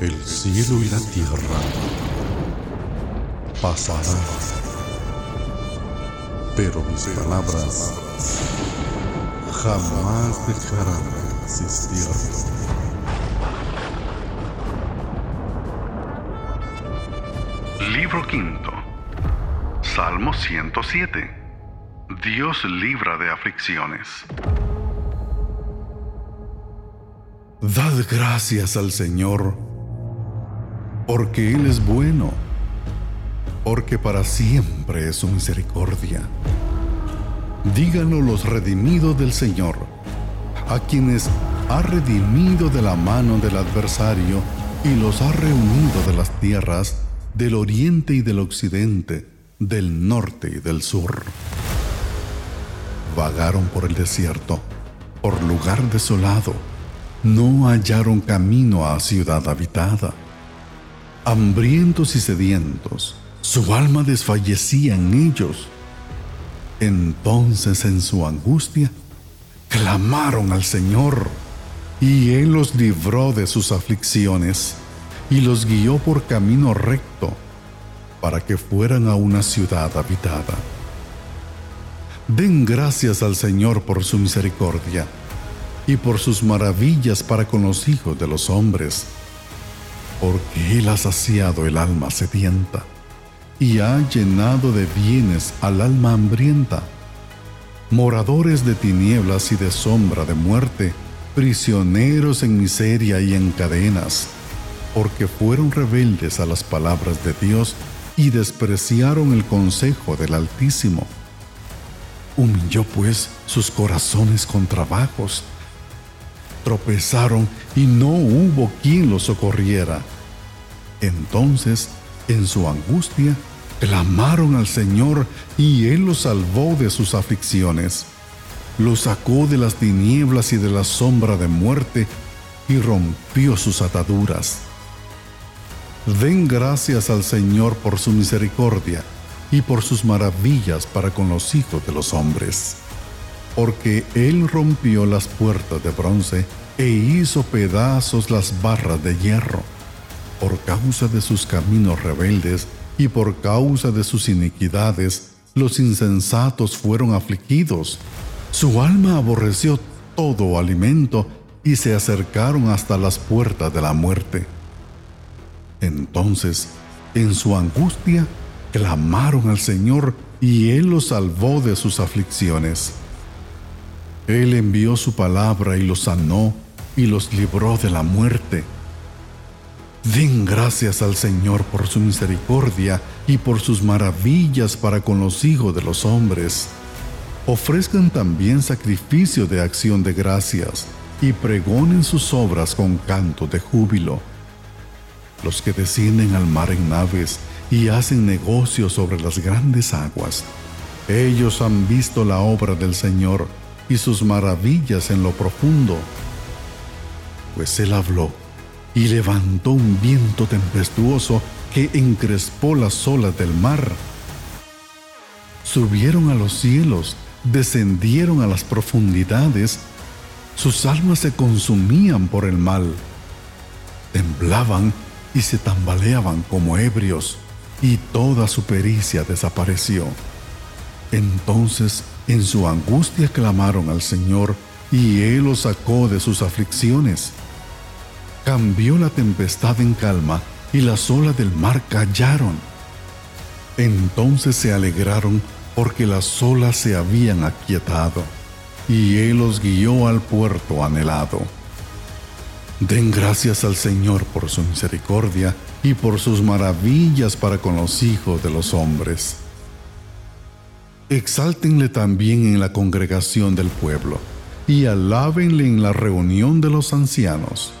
El cielo y la tierra pasarán, pero mis palabras jamás dejarán de existir. Libro quinto. Salmo 107. Dios libra de aflicciones. Dad gracias al Señor, porque Él es bueno, porque para siempre es su misericordia. Díganlo los redimidos del Señor, a quienes ha redimido de la mano del adversario y los ha reunido de las tierras del oriente y del occidente, del norte y del sur. Vagaron por el desierto, por lugar desolado no hallaron camino a ciudad habitada. Hambrientos y sedientos, su alma desfallecía en ellos. Entonces en su angustia, clamaron al Señor, y Él los libró de sus aflicciones, y los guió por camino recto, para que fueran a una ciudad habitada. Den gracias al Señor por su misericordia y por sus maravillas para con los hijos de los hombres, porque Él ha saciado el alma sedienta y ha llenado de bienes al alma hambrienta. Moradores de tinieblas y de sombra de muerte, prisioneros en miseria y en cadenas, porque fueron rebeldes a las palabras de Dios y despreciaron el consejo del Altísimo. Humilló pues sus corazones con trabajos tropezaron y no hubo quien los socorriera. Entonces, en su angustia, clamaron al Señor y Él los salvó de sus aflicciones. Los sacó de las tinieblas y de la sombra de muerte y rompió sus ataduras. Den gracias al Señor por su misericordia y por sus maravillas para con los hijos de los hombres porque él rompió las puertas de bronce e hizo pedazos las barras de hierro. Por causa de sus caminos rebeldes y por causa de sus iniquidades, los insensatos fueron afligidos. Su alma aborreció todo alimento y se acercaron hasta las puertas de la muerte. Entonces, en su angustia, clamaron al Señor y Él los salvó de sus aflicciones. Él envió su palabra y los sanó y los libró de la muerte. Den gracias al Señor por su misericordia y por sus maravillas para con los hijos de los hombres. Ofrezcan también sacrificio de acción de gracias y pregonen sus obras con canto de júbilo. Los que descienden al mar en naves y hacen negocios sobre las grandes aguas, ellos han visto la obra del Señor y sus maravillas en lo profundo. Pues él habló y levantó un viento tempestuoso que encrespó las olas del mar. Subieron a los cielos, descendieron a las profundidades, sus almas se consumían por el mal. Temblaban y se tambaleaban como ebrios, y toda su pericia desapareció. Entonces en su angustia clamaron al Señor y Él los sacó de sus aflicciones. Cambió la tempestad en calma y las olas del mar callaron. Entonces se alegraron porque las olas se habían aquietado y Él los guió al puerto anhelado. Den gracias al Señor por su misericordia y por sus maravillas para con los hijos de los hombres. Exáltenle también en la congregación del pueblo, y alábenle en la reunión de los ancianos.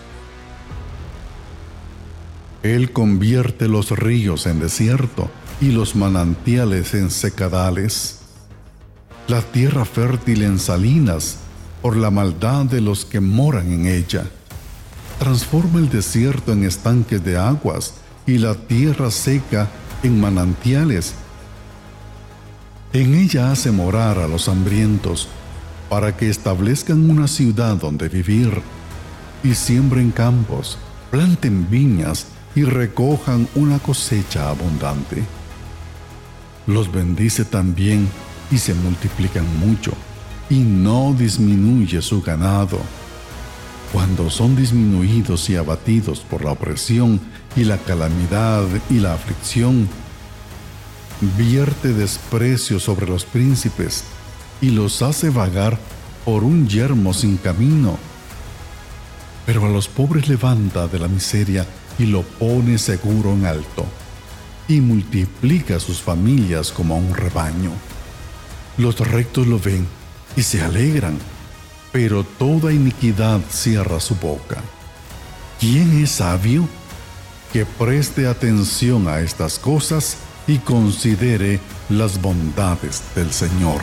Él convierte los ríos en desierto y los manantiales en secadales, la tierra fértil en salinas por la maldad de los que moran en ella. Transforma el desierto en estanques de aguas y la tierra seca en manantiales en ella hace morar a los hambrientos, para que establezcan una ciudad donde vivir, y siembren campos, planten viñas y recojan una cosecha abundante. Los bendice también y se multiplican mucho, y no disminuye su ganado. Cuando son disminuidos y abatidos por la opresión y la calamidad y la aflicción, vierte desprecio sobre los príncipes y los hace vagar por un yermo sin camino. Pero a los pobres levanta de la miseria y lo pone seguro en alto, y multiplica sus familias como un rebaño. Los rectos lo ven y se alegran, pero toda iniquidad cierra su boca. ¿Quién es sabio? Que preste atención a estas cosas y considere las bondades del Señor.